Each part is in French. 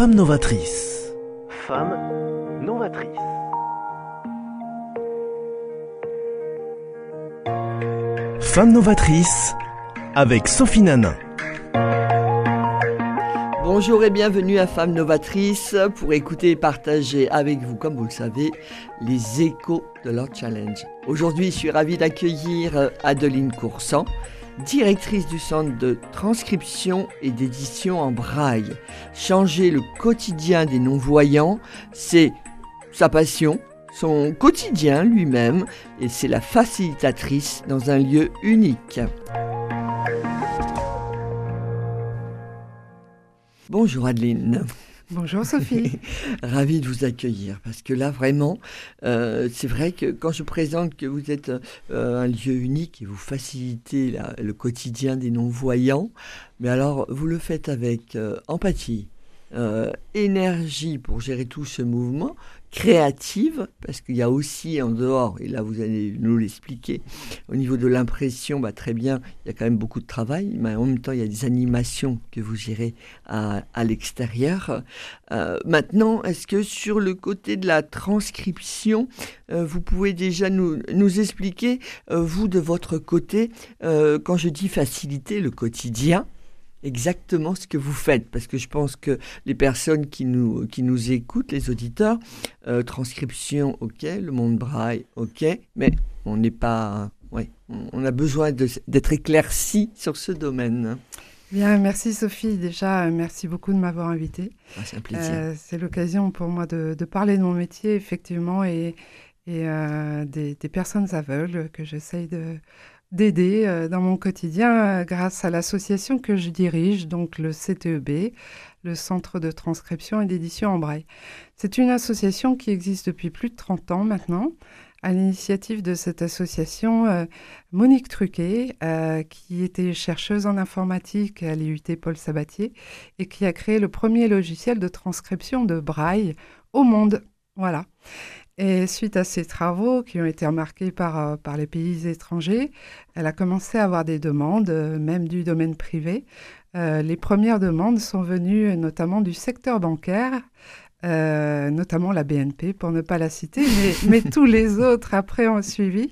Femme novatrice. Femme novatrice. Femme novatrice avec Sophie Nanin. Bonjour et bienvenue à Femmes Novatrices pour écouter et partager avec vous, comme vous le savez, les échos de leur challenge. Aujourd'hui, je suis ravie d'accueillir Adeline Coursan, directrice du centre de transcription et d'édition en braille. Changer le quotidien des non-voyants, c'est sa passion, son quotidien lui-même, et c'est la facilitatrice dans un lieu unique. Bonjour Adeline. Bonjour Sophie. Ravie de vous accueillir parce que là vraiment, euh, c'est vrai que quand je présente que vous êtes euh, un lieu unique et vous facilitez le quotidien des non-voyants, mais alors vous le faites avec euh, empathie, énergie pour gérer tout ce mouvement, créative, parce qu'il y a aussi en dehors, et là vous allez nous l'expliquer, au niveau de l'impression, bah, très bien, il y a quand même beaucoup de travail, mais en même temps il y a des animations que vous gérez à, l'extérieur. Euh, maintenant, est-ce que sur le côté de la transcription, euh, vous pouvez déjà nous, nous expliquer, euh, vous de votre côté, quand je dis faciliter le quotidien, exactement ce que vous faites, parce que je pense que les personnes qui nous, qui nous écoutent, les auditeurs, euh, transcription, ok, le monde braille, ok, mais on n'est pas... Ouais, on a besoin d'être éclairci sur ce domaine. Bien, merci Sophie. Déjà, merci beaucoup de m'avoir invité. Ah, c'est un plaisir. Euh, c'est l'occasion pour moi de, de, parler de mon métier, effectivement, et, et euh, des, des, personnes aveugles que j'essaye de, d'aider euh, dans mon quotidien euh, grâce à l'association que je dirige, donc le CTEB, le Centre de transcription et d'édition en braille. C'est une association qui existe depuis plus de 30 ans maintenant. À l'initiative de cette association, euh, Monique Truquet, qui était chercheuse en informatique à l'IUT Paul Sabatier et qui a créé le premier logiciel de transcription de braille au monde. Voilà. Et suite à ces travaux qui ont été remarqués par, euh, par les pays étrangers, elle a commencé à avoir des demandes, euh, même du domaine privé. Euh, les premières demandes sont venues notamment du secteur bancaire, notamment la BNP, pour ne pas la citer, mais, mais tous les autres après ont suivi,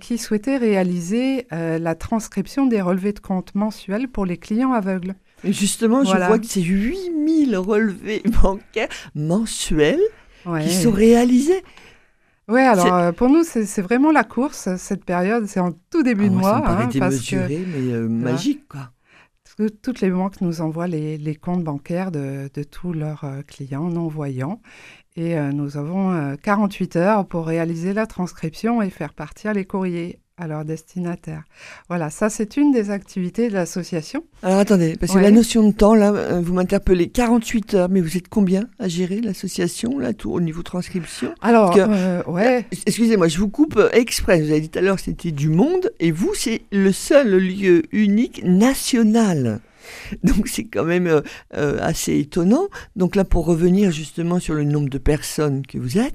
qui souhaitaient réaliser la transcription des relevés de compte mensuels pour les clients aveugles. Et justement, je vois que c'est 8000 relevés bancaires mensuels qui sont réalisés. Oui, alors euh, pour nous, c'est vraiment la course, cette période. C'est en tout début ah, de mois. Ça me paraît hein, démesuré, mais euh, magique, quoi. Toutes les banques nous envoient les, les comptes bancaires de, de tous leurs euh, clients non-voyants. Et nous avons 48 heures pour réaliser la transcription et faire partir les courriers à leur destinataire. Voilà, ça c'est une des activités de l'association. Alors attendez, parce que la notion de temps, là, euh, vous m'interpellez 48 heures, mais vous êtes combien à gérer l'association, là, tout au niveau transcription? Alors, euh, ouais. Euh, excusez-moi, je vous coupe exprès. Vous avez dit tout à l'heure que c'était du monde, et vous, c'est le seul lieu unique national. Donc c'est quand même assez étonnant. Donc là, pour revenir justement sur le nombre de personnes que vous êtes,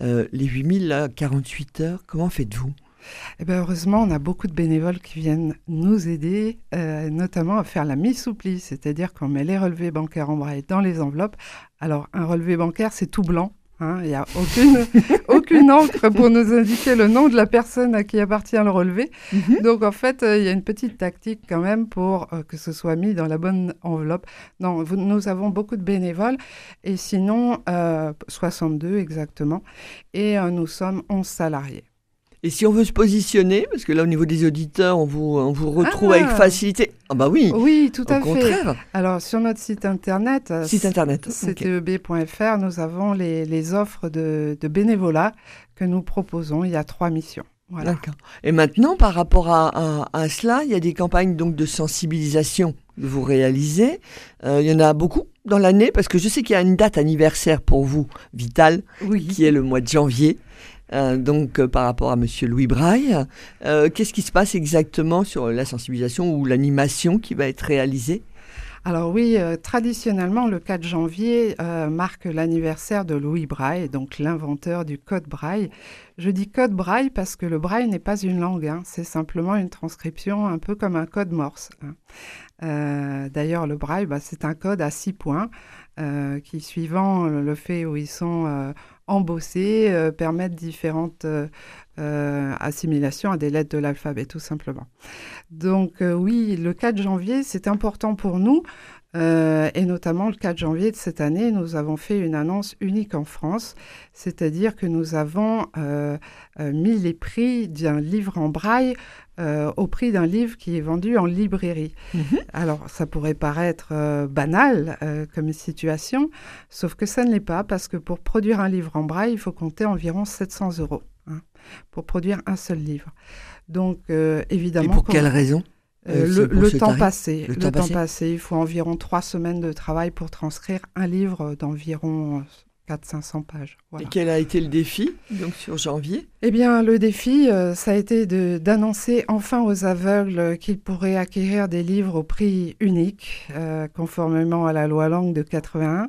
les 8000, là, 48 heures, comment faites-vous? Eh ben heureusement, on a beaucoup de bénévoles qui viennent nous aider, euh, notamment à faire la mise sous pli, c'est-à-dire qu'on met les relevés bancaires en braille dans les enveloppes. Alors, un relevé bancaire, c'est tout blanc. Hein. Il n'y a aucune, aucune encre pour nous indiquer le nom de la personne à qui appartient le relevé. Mhm. Donc, en fait, euh, il y a une petite tactique quand même pour euh, que ce soit mis dans la bonne enveloppe. Non, nous avons beaucoup de bénévoles et sinon, 62 exactement. Et nous sommes 11 salariés. Et si on veut se positionner, parce que là au niveau des auditeurs, on vous, on vous retrouve avec ah. facilité. Ah bah oui. Oui, tout à fait. Contraire. Alors sur notre site internet, euh, site internet, cteb.fr, nous avons les, les offres de, de, bénévolat que nous proposons. Il y a trois missions. Voilà. D'accord. Et maintenant, par rapport à, à, cela, il y a des campagnes donc de sensibilisation que vous réalisez. Euh, il y en a beaucoup dans l'année, parce que je sais qu'il y a une date anniversaire pour vous, vitale, oui. qui est le mois de janvier. Euh, donc euh, par rapport à Monsieur Louis Braille. Euh, qu'est-ce qui se passe exactement sur la sensibilisation ou l'animation qui va être réalisée? Alors oui, traditionnellement, le 4 janvier marque l'anniversaire de Louis Braille, donc l'inventeur du code Braille. Je dis code Braille parce que le Braille n'est pas une langue, hein. c'est simplement une transcription un peu comme un code Morse. Hein. Euh, d'ailleurs, le Braille, bah, c'est un code à six points qui, suivant le fait où ils sont embossés, permettent différentes assimilations à des lettres de l'alphabet, tout simplement. Donc oui, le 4 janvier, c'est important pour nous euh, et notamment le 4 janvier de cette année, nous avons fait une annonce unique en France, c'est-à-dire que nous avons euh, euh, mis les prix d'un livre en braille au prix d'un livre qui est vendu en librairie. Mhm. Alors, ça pourrait paraître banal comme situation, sauf que ça ne l'est pas, parce que pour produire un livre en braille, il faut compter environ 700 euros hein, pour produire un seul livre. Donc, évidemment... Et pour quelle raison? Euh, euh, le, temps passé, le, temps, passé. Il faut environ trois semaines de travail pour transcrire un livre d'environ 400-500 pages. Et quel a été le défi donc sur janvier? Eh bien, le défi, euh, ça a été d'annoncer enfin aux aveugles qu'ils pourraient acquérir des livres au prix unique, conformément à la loi langue de 81.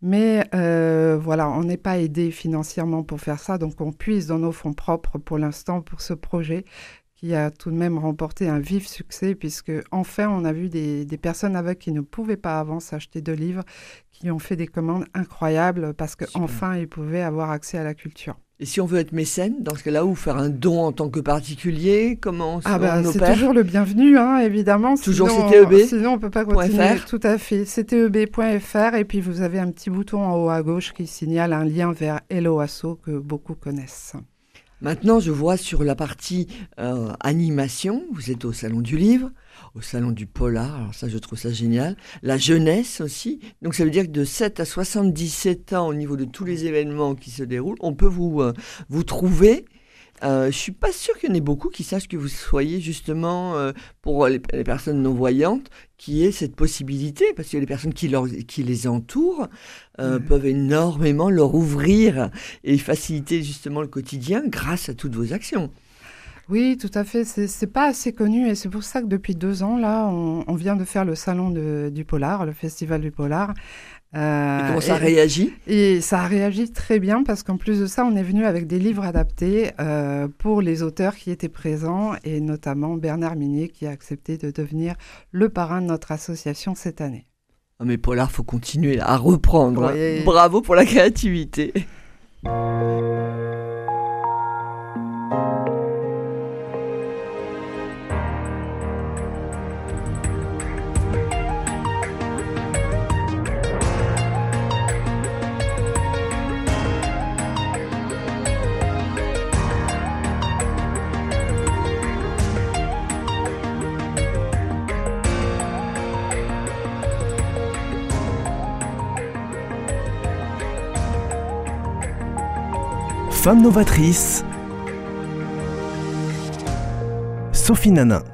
Mais voilà, on n'est pas aidé financièrement pour faire ça, donc on puise dans nos fonds propres pour l'instant pour ce projet qui a tout de même remporté un vif succès, puisque enfin on a vu des, personnes aveugles qui ne pouvaient pas avant s'acheter de livres, qui ont fait des commandes incroyables parce qu'enfin ils pouvaient avoir accès à la culture. Et si on veut être mécène, dans ce cas-là, ou faire un don en tant que particulier, comment ah bah, C'est toujours le bienvenu, hein, évidemment. Toujours CTEB Sinon, on peut pas continuer. Tout à fait. CTEB.fr, et puis vous avez un petit bouton en haut à gauche qui signale un lien vers Hello Asso que beaucoup connaissent. Maintenant, je vois sur la partie euh, animation, vous êtes au Salon du Livre, au Salon du Polar, alors ça je trouve ça génial. La jeunesse aussi, donc ça veut dire que de 7 à 77 ans au niveau de tous les événements qui se déroulent, on peut vous, euh, vous trouver euh, je suis pas sûre qu'il y en ait beaucoup qui sachent que vous soyez justement euh, pour les, personnes non voyantes qui aient cette possibilité parce que les personnes qui, leur, qui les entourent euh, peuvent énormément leur ouvrir et faciliter justement le quotidien grâce à toutes vos actions. Oui, tout à fait. C'est pas assez connu et c'est pour ça que depuis deux ans, là, on, on vient de faire le salon de, du Polar, le festival du Polar, euh, et comment ça réagit Et ça a réagi très bien parce qu'en plus de ça, on est venu avec des livres adaptés euh, pour les auteurs qui étaient présents et notamment Bernard Minier qui a accepté de devenir le parrain de notre association cette année. Ah mais Polar, faut continuer à reprendre. Hein. Bravo pour la créativité. Femme novatrice, Sophie Nanin.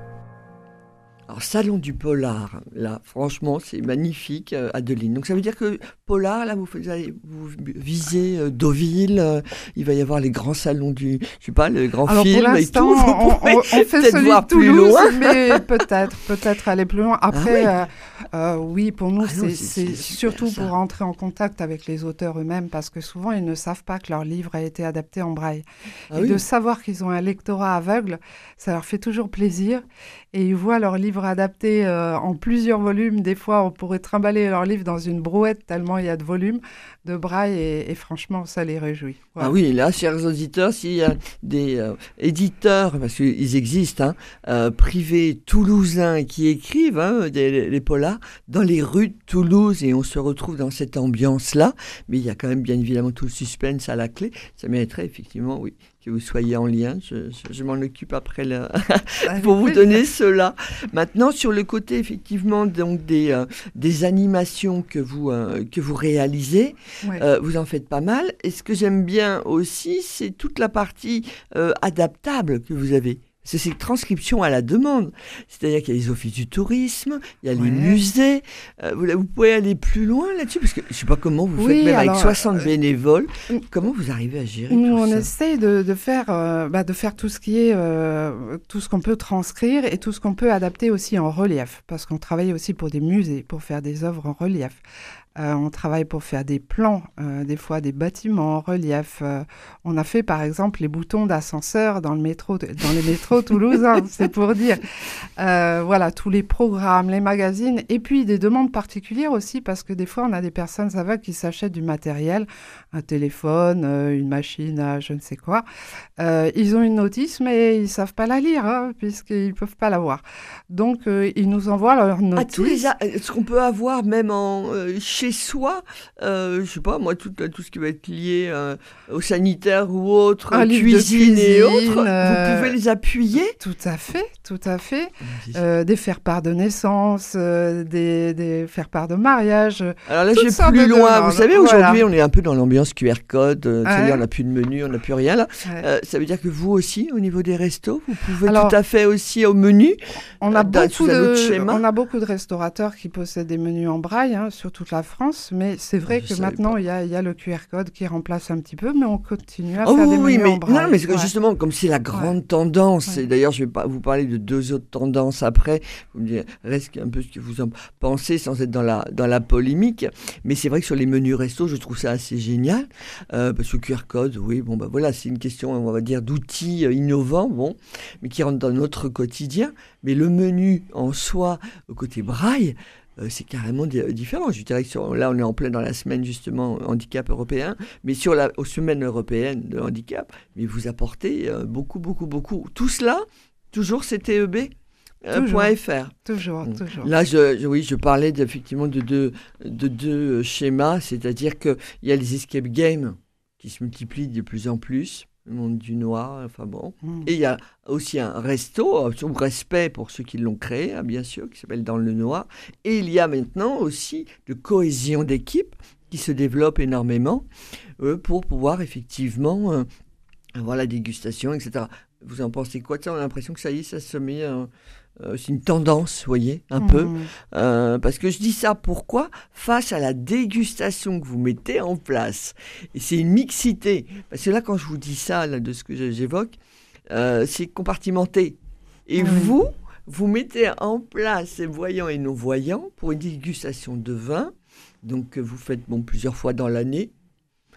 Alors, Salon du Polar, là, franchement, c'est magnifique, euh, Adeline. Donc, ça veut dire que Polar, là, vous, vous visez euh, Deauville, euh, il va y avoir les grands salons du, je sais pas, le grand film et tout. On, on, on fait celui de Toulouse, mais peut-être, peut-être aller plus loin. Après, ah euh, oui, pour nous, ah c'est surtout pour entrer en contact avec les auteurs eux-mêmes, parce que souvent, ils ne savent pas que leur livre a été adapté en braille. Ah et de savoir qu'ils ont un lectorat aveugle, ça leur fait toujours plaisir. Et ils voient leur livre adapté euh, en plusieurs volumes. Des fois, on pourrait trimballer leur livre dans une brouette tellement il y a de volumes de braille et, franchement, ça les réjouit. Ah oui, là, chers auditeurs, s'il y a des euh, éditeurs, parce qu'ils existent, hein, privés toulousains qui écrivent hein, des, les polars, dans les rues de Toulouse et on se retrouve dans cette ambiance-là. Mais il y a quand même bien évidemment tout le suspense à la clé. Ça mériterait effectivement, oui, que vous soyez en lien. Je, m'en occupe après pour vous donner cela. Maintenant, sur le côté effectivement donc des, euh, des animations que vous, euh, que vous réalisez, euh, vous en faites pas mal. Et ce que j'aime bien aussi, c'est toute la partie adaptable que vous avez. C'est transcription à la demande. C'est-à-dire qu'il y a les offices du tourisme, il y a Ouais. les musées. Euh, vous, vous pouvez aller plus loin là-dessus Parce que je ne sais pas comment vous Oui, faites, même alors, avec 60 euh, bénévoles. mm. Comment vous arrivez à gérer Nous, tout on ça essaye de, de faire, euh, bah, de faire tout ce qui est, tout ce qu'on peut transcrire et tout ce qu'on peut adapter aussi en relief, parce qu'on travaille aussi pour des musées, pour faire des œuvres en relief. Euh, on travaille pour faire des plans, euh, des fois des bâtiments en relief. Euh, on a fait par exemple les boutons d'ascenseur dans le métro, dans les métros toulousains, c'est pour dire. Voilà, tous les programmes, les magazines, et puis des demandes particulières aussi, parce que des fois on a des personnes aveugles qui s'achètent du matériel, un téléphone, une machine à je ne sais quoi. Ils ont une notice, mais ils savent pas la lire, hein, puisqu'ils peuvent pas la voir. Donc ils nous envoient leur à notice. tous les a- ce qu'on peut avoir même en chez soi, euh, je sais pas moi tout, tout ce qui va être lié euh, au sanitaire ou autre, Un livre de cuisine, et cuisine, autres, euh, vous pouvez les appuyer. Tout à fait, tout à fait. Euh, des faire-part de naissance, euh, des, des faire-part de mariage. Alors là, je vais sortes plus loin. demandes. Vous savez, Voilà. aujourd'hui, on est un peu dans l'ambiance QR code. euh, C'est-à-dire, on n'a plus de menu, on n'a plus rien là. Ouais. Euh, ça veut dire que vous aussi, au niveau des restos, vous pouvez Alors, tout à fait aussi au menu? On a, Euh, dans- beaucoup de, on a beaucoup de restaurateurs qui possèdent des menus en braille hein, sur toute la France, mais c'est vrai je que maintenant il y, a, il y a le QR code qui remplace un petit peu, mais on continue à Oh faire oui, des oui, menus mais en braille. non, mais Ouais. justement, comme c'est la grande tendance, Ouais. et d'ailleurs, je vais pas vous parler de deux autres tendances après. Vous me direz reste un peu ce que vous en pensez sans être dans la dans la polémique. Mais c'est vrai que sur les menus resto, je trouve ça assez génial euh, parce que QR code, oui, bon bah voilà, c'est une question, on va dire, d'outils euh, innovants, bon, mais qui rentrent dans notre quotidien. Mais le menu en soi, au côté braille. Euh, c'est carrément di- différent. Je dirais que sur- là, on est en plein dans la semaine justement handicap européen, mais sur la aux semaines européennes de handicap, mais vous apportez euh, beaucoup, beaucoup, beaucoup. Tout cela, toujours CTEB euh, Toujours. .fr. Toujours, toujours. Là, je, je- oui, je parlais effectivement de deux, de deux schémas, c'est-à-dire qu'il y a les escape games qui se multiplient de plus en plus, le monde du noir, enfin bon. Mm. Et il y a aussi un resto, sous respect pour ceux qui l'ont créé, hein, bien sûr, qui s'appelle Dans le Noir. Et il y a maintenant aussi de cohésion d'équipe qui se développe énormément euh, pour pouvoir effectivement euh, avoir la dégustation, etc. Vous en pensez quoi de ça? On a l'impression que ça y est, ça se met... euh, euh, c'est une tendance, vous voyez, un peu. Mm. Euh, parce que je dis ça pourquoi? Face à la dégustation que vous mettez en place. Et c'est une mixité. Parce que là, quand je vous dis ça, là, de ce que j'évoque, euh, c'est compartimenté. Et Oui. vous, vous mettez en place ces voyants et non-voyants pour une dégustation de vin. Donc, que vous faites bon, plusieurs fois dans l'année.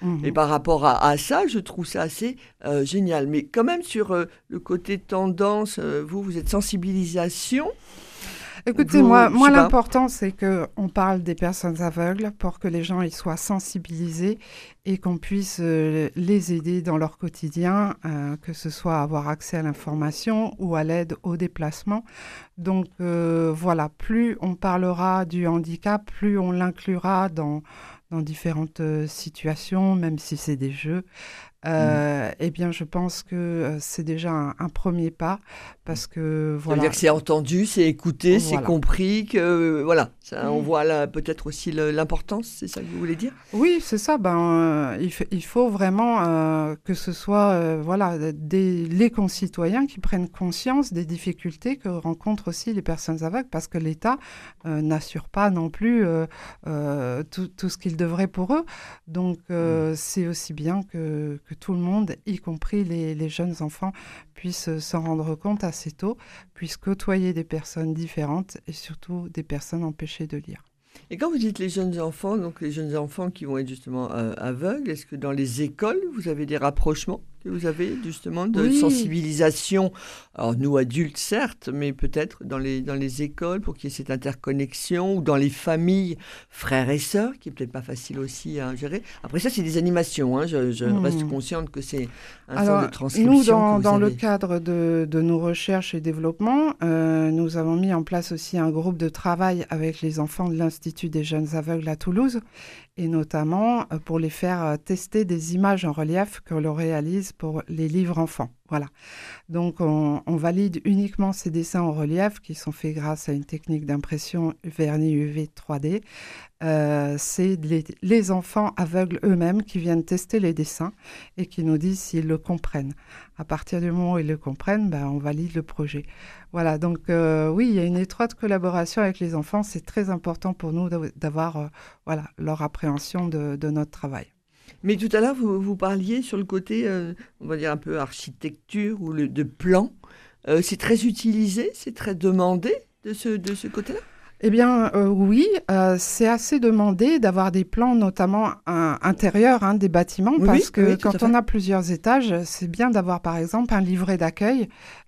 Mhm. Et par rapport à, à ça, je trouve ça assez euh, génial. Mais quand même, sur euh, le côté tendance, euh, vous, vous êtes sensibilisation. Écoutez, Vous- moi, moi l'important, c'est que on parle des personnes aveugles pour que les gens ils soient sensibilisés et qu'on puisse euh, les aider dans leur quotidien, euh, que ce soit avoir accès à l'information ou à l'aide au déplacement. Donc euh, voilà, plus on parlera du handicap, plus on l'inclura dans dans différentes euh, situations, même si c'est des jeux. Euh, Eh bien, je pense que euh, c'est déjà un, un premier pas parce que Ça veut voilà. dire que c'est entendu, c'est écouté, c'est Voilà. compris, que euh, voilà, ça, on Mm. voit là peut-être aussi l'importance, c'est ça que vous voulez dire? Oui, c'est ça. Ben, euh, il, faut vraiment euh, que ce soit voilà, des, les concitoyens qui prennent conscience des difficultés que rencontrent aussi les personnes aveugles, parce que l'État n'assure pas non plus tout, tout ce qu'il devrait pour eux. Donc, euh, c'est aussi bien que, que tout le monde, y compris les, jeunes enfants, puissent s'en rendre compte assez tôt, puissent côtoyer des personnes différentes et surtout des personnes empêchées de lire. Et quand vous dites les jeunes enfants, donc les jeunes enfants qui vont être justement euh, aveugles, est-ce que dans les écoles, vous avez des rapprochements? Que vous avez justement de Oui. sensibilisation Alors nous adultes certes, mais peut-être dans les, dans les écoles pour qu'il y ait cette interconnexion ou dans les familles, frères et sœurs, qui est peut-être pas facile aussi à gérer. Après ça, c'est des animations, hein, je, je Hmm. reste consciente que c'est un Alors, sort de transcription. nous, dans, le cadre de, de nos recherches et développements, euh, nous avons mis en place aussi un groupe de travail avec les enfants de l'Institut des jeunes aveugles à Toulouse, et notamment euh, pour les faire euh, tester des images en relief que l'on réalise pour les livres enfants. Voilà. Donc, on, valide uniquement ces dessins en relief qui sont faits grâce à une technique d'impression vernis UV 3D. Euh, c'est les, enfants aveugles eux-mêmes qui viennent tester les dessins et qui nous disent s'ils le comprennent. À partir du moment où ils le comprennent, ben, on valide le projet. Voilà. Donc, euh, oui, il y a une étroite collaboration avec les enfants. C'est très important pour nous d'avoir euh, voilà, leur appréhension de notre travail. Mais tout à l'heure, vous, vous, parliez sur le côté, euh, on va dire un peu architecture ou le, de plan. Euh, c'est très utilisé, c'est très demandé de ce, de ce côté-là? Eh bien, euh, oui, c'est assez demandé d'avoir des plans, notamment intérieurs hein, des bâtiments, parce que quand on a plusieurs étages, c'est bien d'avoir, par exemple, un livret d'accueil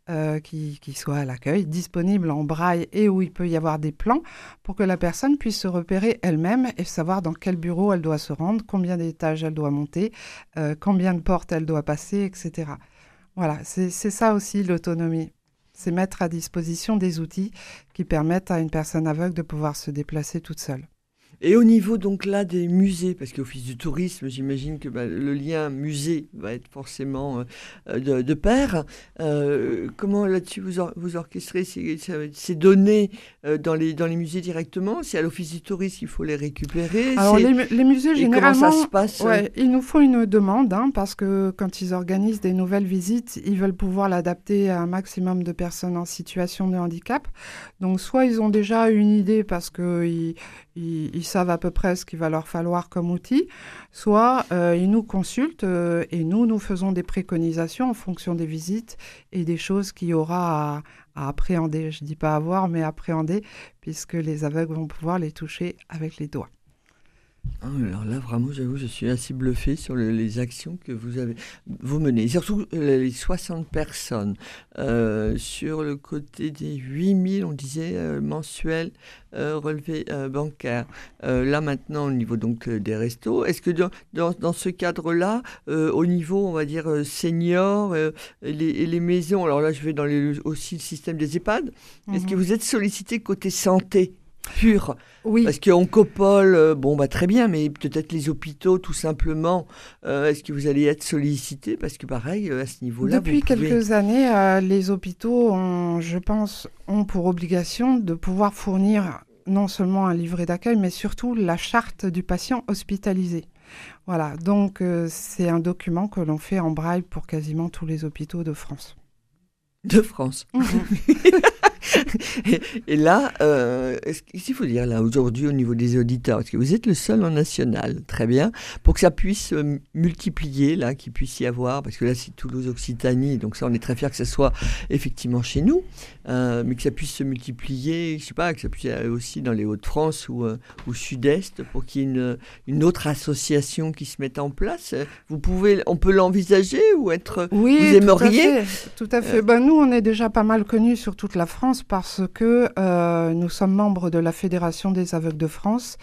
euh, qui, soit à l'accueil, disponible en braille et où il peut y avoir des plans pour que la personne puisse se repérer elle-même et savoir dans quel bureau elle doit se rendre, combien d'étages elle doit monter, euh, combien de portes elle doit passer, etc. Voilà, c'est ça aussi l'autonomie. C'est mettre à disposition des outils qui permettent à une personne aveugle de pouvoir se déplacer toute seule. Et au niveau donc là des musées, parce qu'Office du tourisme, j'imagine que bah, le lien musée va être forcément euh, de, de, pair. Euh, comment là-dessus vous, vous orchestrez ces, ces données euh, dans, les, dans les musées directement? C'est à l'Office du tourisme qu'il faut les récupérer Alors les, les, musées, généralement, ça se passe ouais, ils nous font une demande, hein, parce que quand ils organisent des nouvelles visites, ils veulent pouvoir l'adapter à un maximum de personnes en situation de handicap. Donc soit ils ont déjà une idée parce qu'ils ils, savent à peu près ce qu'il va leur falloir comme outil, soit euh, ils nous consultent euh, et nous, nous faisons des préconisations en fonction des visites et des choses qu'il y aura à, appréhender. Je ne dis pas avoir, mais appréhender, puisque les aveugles vont pouvoir les toucher avec les doigts. Alors là, vraiment, j'avoue, je suis assez bluffé sur les actions que vous avez vous menez. Surtout euh, les 60 personnes. Euh, sur le côté des 8000, on disait, euh, mensuels relevés bancaires. là, maintenant, au niveau donc des restos, est-ce que dans, dans, ce cadre-là, au niveau, on va dire, senior, les, les, maisons, alors là, je vais dans les, aussi le système des EHPAD, est-ce que mhm. vous êtes sollicité côté santé? Pur. Oui. Parce qu'on copole, euh, bon, bah, très bien, mais peut-être les hôpitaux, tout simplement. Euh, est-ce que vous allez être sollicité Parce que pareil, euh, à ce niveau-là. Depuis quelques années, les hôpitaux, ont, je pense, ont pour obligation de pouvoir fournir non seulement un livret d'accueil, mais surtout la charte du patient hospitalisé. Voilà, donc c'est un document que l'on fait en braille pour quasiment tous les hôpitaux de France. De France. Mhm. et, là, euh, qu'est-ce qu'il faut dire là aujourd'hui au niveau des auditeurs? Parce que vous êtes le seul en national, très bien, pour que ça puisse euh, multiplier, là, qu'il puisse y avoir, parce que là c'est Toulouse-Occitanie, donc ça on est très fiers que ça soit effectivement chez nous, euh, mais que ça puisse se multiplier, je sais pas, que ça puisse aller aussi dans les Hauts-de-France ou au Sud-Est, pour qu'il y ait une, une, autre association qui se mette en place. Vous pouvez, on peut l'envisager ou être, oui, vous aimeriez Tout à fait. Tout à fait. Ben, nous on est déjà pas mal connus sur toute la France parce que euh, nous sommes membres de la Fédération des aveugles de France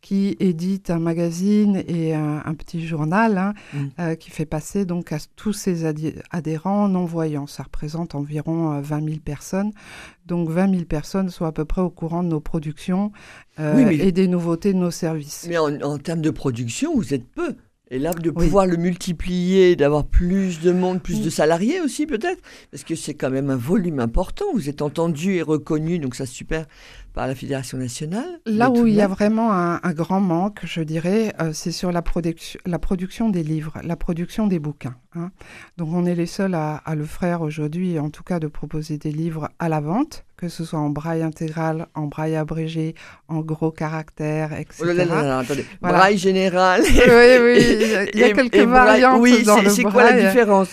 qui édite un magazine et un, petit journal hein, mm. euh, qui fait passer donc à tous ses adhérents non-voyants. Ça représente environ 20 euh, 000 personnes. Donc 20 000 personnes sont à peu près au courant de nos productions et des nouveautés de nos services. Mais en, en termes de production, vous êtes peu. Et là, de pouvoir le multiplier, d'avoir plus de monde, plus de salariés aussi peut-être, parce que c'est quand même un volume important. Vous êtes entendu et reconnu, donc ça super par la Fédération nationale. Là où il y a vraiment un, grand manque, je dirais, euh, c'est sur la, production, la production des livres, la production des bouquins. Hein. Donc on est les seuls à, le faire aujourd'hui, en tout cas de proposer des livres à la vente, que ce soit en braille intégral, en braille abrégé, en gros caractères, etc. Oh là là, attendez. Braille général. oui, oui, il y a, quelques variantes oui, dans le braille. C'est quoi la différence?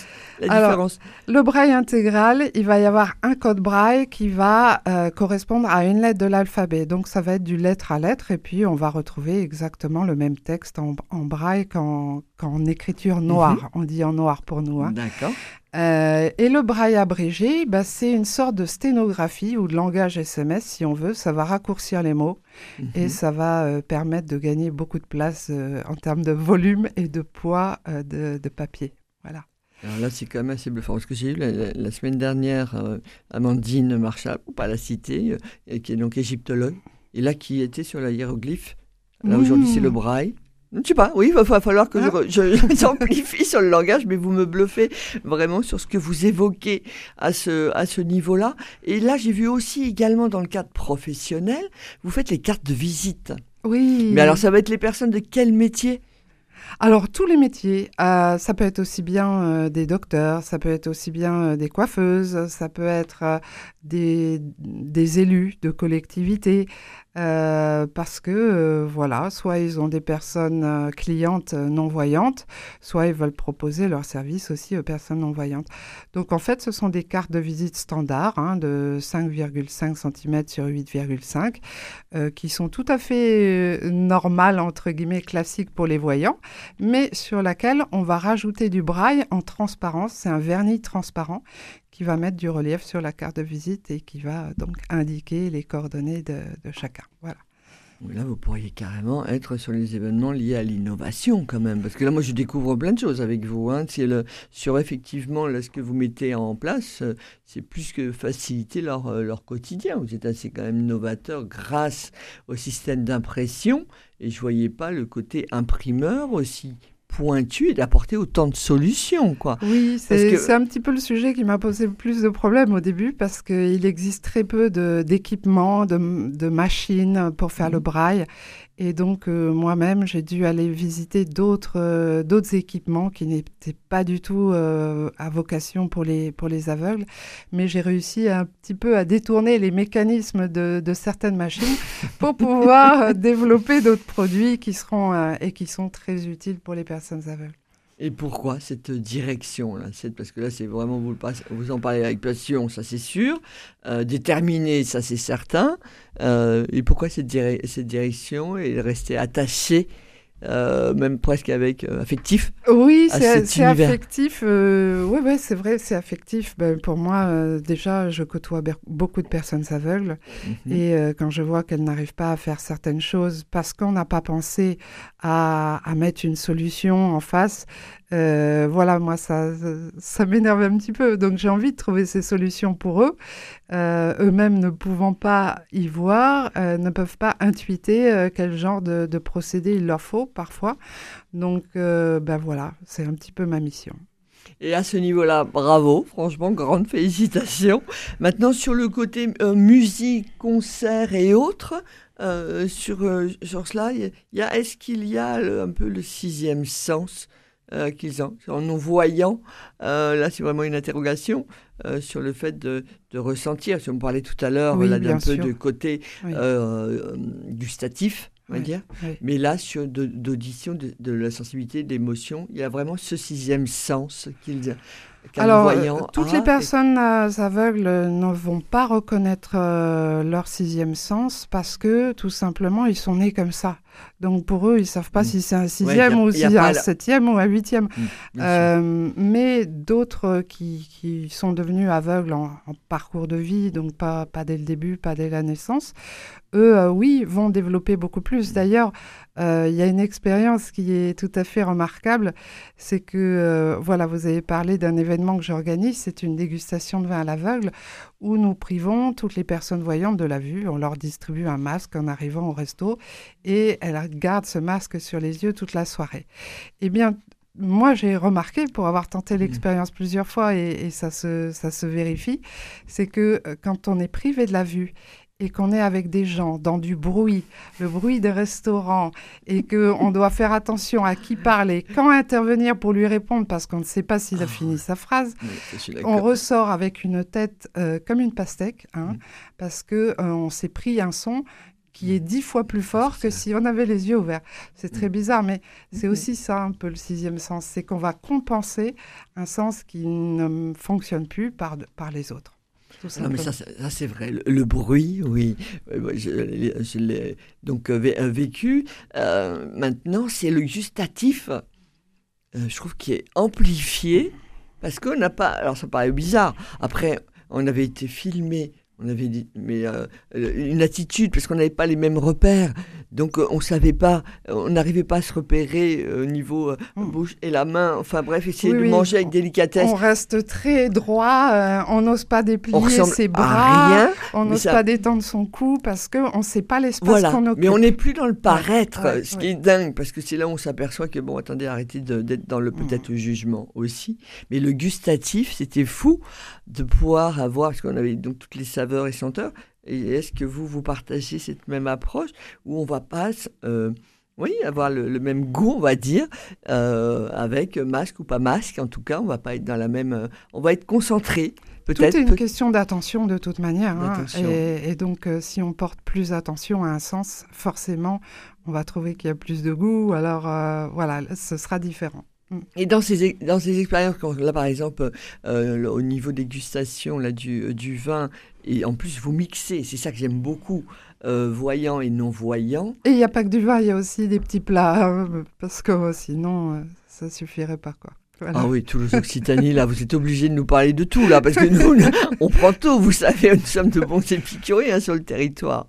Alors, le braille intégral, il va y avoir un code braille qui va euh, correspondre à une lettre de l'alphabet. Donc, ça va être du lettre à lettre et puis on va retrouver exactement le même texte en, braille qu'en écriture noire. Mhm. On dit en noir pour nous. Hein. D'accord. Euh, et le braille abrégé, bah, c'est une sorte de sténographie ou de langage SMS, si on veut. Ça va raccourcir les mots et mhm. ça va euh, permettre de gagner beaucoup de place en termes de volume et de poids de, de papier. Alors là, c'est quand même assez bluffant. Parce que j'ai eu la, semaine dernière euh, Amandine Marchal, pour pas la citer, euh, qui est donc égyptologue, et là qui était sur la hiéroglyphe. Là, aujourd'hui, c'est le braille. Je ne sais pas, oui, il va falloir que je, j'amplifie sur le langage, mais vous me bluffez vraiment sur ce que vous évoquez à ce, à ce niveau-là. Et là, j'ai vu aussi également dans le cadre professionnel, vous faites les cartes de visite. Oui. Mais alors, ça va être les personnes de quel métier? Alors, tous les métiers, euh, ça peut être aussi bien euh, des docteurs, ça peut être aussi bien euh, des coiffeuses, ça peut être des, des, élus de collectivités, euh, parce que euh, voilà, soit ils ont des personnes euh, clientes non-voyantes, soit ils veulent proposer leur service aussi aux personnes non-voyantes. Donc en fait, ce sont des cartes de visite standard hein, de 5,5 cm sur 8,5 qui sont tout à fait normales, entre guillemets, classiques pour les voyants, mais sur laquelle on va rajouter du braille en transparence. C'est un vernis transparent qui va mettre du relief sur la carte de visite et qui va donc indiquer les coordonnées de, chacun. Voilà. Là, vous pourriez carrément être sur les événements liés à l'innovation quand même. Parce que là, moi, je découvre plein de choses avec vous. Hein. Le, sur effectivement là, ce que vous mettez en place, euh, c'est plus que faciliter leur, euh, leur quotidien. Vous êtes assez quand même novateur grâce au système d'impression. Et je ne voyais pas le côté imprimeur aussi pointu et d'apporter autant de solutions. Quoi. Oui, c'est un petit peu le sujet qui m'a posé plus de problèmes au début parce qu'il existe très peu d'équipements, de, de, machines pour faire le mmh. braille. Et donc, euh, moi-même, j'ai dû aller visiter d'autres euh, d'autres équipements qui n'étaient pas du tout euh, à vocation pour les, pour les aveugles. Mais j'ai réussi un petit peu à détourner les mécanismes de, de certaines machines pour pouvoir développer d'autres produits qui seront et qui sont très utiles pour les personnes aveugles. Et pourquoi cette direction là Parce que là, c'est vraiment, vous, vous en parlez avec passion, ça c'est sûr. Euh, déterminé, ça c'est certain. Euh, et pourquoi cette, cette direction et rester attaché euh, même presque avec euh, affectif. Oui, c'est affectif. Euh, oui, ouais, c'est vrai, c'est affectif. Ben, pour moi, déjà, je côtoie beaucoup de personnes aveugles. Mhm. Et quand je vois qu'elles n'arrivent pas à faire certaines choses parce qu'on n'a pas pensé à, à, mettre une solution en face, voilà, moi, ça, ça m'énerve un petit peu. Donc, j'ai envie de trouver ces solutions pour eux. Eux-mêmes ne pouvant pas y voir, ne peuvent pas intuiter quel genre de, de procédé il leur faut parfois. Donc, euh, ben voilà, c'est un petit peu ma mission. Et à ce niveau-là, bravo, franchement, grande félicitations. Maintenant, sur le côté euh, musique, concert et autres, euh, sur, sur cela, y a, est-ce qu'il y a un peu le sixième sens qu'ils ont? En nous voyant, là c'est vraiment une interrogation sur le fait de, de ressentir. Si on parlait tout à l'heure oui, d'un peu de côté gustatif, on va dire. Mais là, sur d'audition, de, la sensibilité, d'émotion, il y a vraiment ce sixième sens qu'ils alors, euh, toutes les personnes aveugles ne vont pas reconnaître euh, leur sixième sens parce que tout simplement ils sont nés comme ça. Donc pour eux, ils savent pas mm. si c'est un sixième ou si c'est un septième ou un huitième. Mm, euh, mais d'autres qui, qui, sont devenus aveugles en, parcours de vie, donc pas, pas dès le début, pas dès la naissance, eux, oui, vont développer beaucoup plus. Mm. D'ailleurs, il y a une expérience qui est tout à fait remarquable, c'est que, voilà, vous avez parlé d'un événement que j'organise, c'est une dégustation de vin à l'aveugle où nous privons toutes les personnes voyantes de la vue. On leur distribue un masque en arrivant au resto et elles gardent ce masque sur les yeux toute la soirée. Eh bien, moi, j'ai remarqué, pour avoir tenté mmh. l'expérience plusieurs fois, et, et, ça, se, ça se vérifie, c'est que euh, quand on est privé de la vue et qu'on est avec des gens dans du bruit, le bruit des restaurants, et qu'on doit faire attention à qui parler, quand intervenir pour lui répondre parce qu'on ne sait pas s'il a ah, fini sa phrase, on ressort avec une tête euh, comme une pastèque, hein, mm. parce que euh, on s'est pris un son qui est dix fois plus fort que si on avait les yeux ouverts. C'est très mm. bizarre, mais c'est aussi ça un peu le sixième sens, c'est qu'on va compenser un sens qui ne fonctionne plus par, par les autres. Non, mais ça, ça c'est vrai. Le, bruit, oui. Je, l'ai donc euh, euh, vécu. Euh, maintenant, c'est le gustatif, je trouve, qui est amplifié parce qu'on n'a pas. Alors, ça paraît bizarre. Après, on avait été filmé. On avait dit, mais une attitude, parce qu'on n'avait pas les mêmes repères Donc euh, on savait pas, on n'arrivait pas à se repérer au niveau Mm. bouche et la main. Enfin bref, essayer Oui, de oui. manger avec délicatesse. On reste très droit, euh, on n'ose pas déplier ses bras, rien. on n'ose ça- pas détendre son cou parce qu'on ne sait pas l'espace Voilà, qu'on occupe. mais on n'est plus dans le paraître, ouais, ce ouais. qui est dingue, parce que c'est là où on s'aperçoit que, bon, attendez, arrêtez d'être dans le Mm. peut-être le jugement aussi. Mais le gustatif, c'était fou de pouvoir avoir, parce qu'on avait donc toutes les saveurs et senteurs. Et est-ce que vous, vous partagez cette même approche où on va pas, euh, oui, avoir le, le même goût, on va dire, euh, avec masque ou pas masque, en tout cas, on va pas être dans la même, euh, on va être concentré, Tout peut-être. est une question d'attention de toute manière. hein. Et, et donc, euh, si on porte plus attention à un sens, forcément, on va trouver qu'il y a plus de goût. Alors, euh, voilà, ce sera différent. Et dans ces, dans ces expériences, là par exemple, euh, au niveau dégustation là, du, euh, du vin, et en plus vous mixez, c'est ça que j'aime beaucoup, euh, voyant et non voyant. Et il n'y a pas que du vin, il y a aussi des petits plats, hein, parce que sinon, euh, ça suffirait pas. Quoi. Ah oui, Toulouse Occitanie, là, vous êtes obligés de nous parler de tout, là, parce que nous, on prend tout, vous savez, nous sommes de bons épicuriers hein, sur le territoire.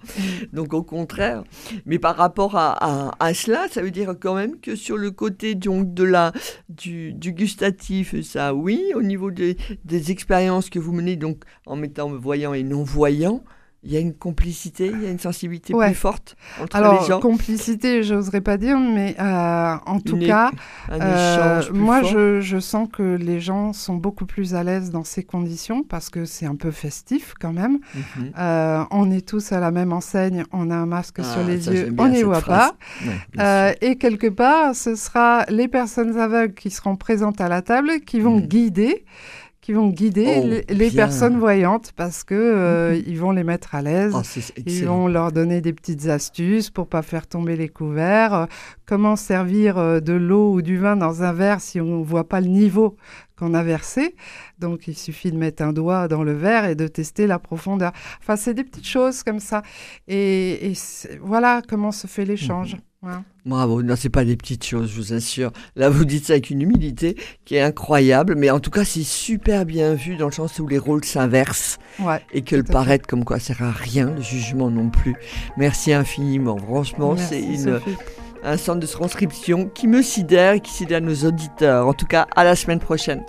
Donc au contraire. Mais par rapport à, à, cela, ça veut dire quand même que sur le côté donc, de la, du, gustatif, ça oui, au niveau des, des expériences que vous menez donc en mettant voyant et non voyant, il y a une complicité, il y a une sensibilité Ouais. plus forte entre Alors, les gens. complicité, j'oserais pas dire, mais euh, en tout Une cas, euh, moi, je, je sens que les gens sont beaucoup plus à l'aise dans ces conditions parce que c'est un peu festif quand même. Mhm. Euh, on est tous à la même enseigne, on a un masque sur Ah, les ça, yeux, on n'y voit phrase. pas. Ouais, et quelque part, ce sera les personnes aveugles qui seront présentes à la table qui vont Mhm. guider, qui vont guider Oh, les, personnes voyantes parce que euh, ils vont les mettre à l'aise. Oh, Ils vont leur donner des petites astuces pour pas faire tomber les couverts. euh, comment servir euh, de l'eau ou du vin dans un verre si on voit pas le niveau qu'on a versé? Donc il suffit de mettre un doigt dans le verre et de tester la profondeur. Enfin, c'est des petites choses comme ça. Et, voilà comment se fait l'échange. Bravo, non, c'est pas des petites choses, je vous assure. Là, vous dites ça avec une humilité qui est incroyable, mais en tout cas, c'est super bien vu dans le sens où les rôles s'inversent Ouais. et que le paraître comme quoi ça sert à rien, le jugement non plus. Merci infiniment. Franchement, c'est une, Sophie. un centre de transcription qui me sidère et qui sidère nos auditeurs. En tout cas, à la semaine prochaine.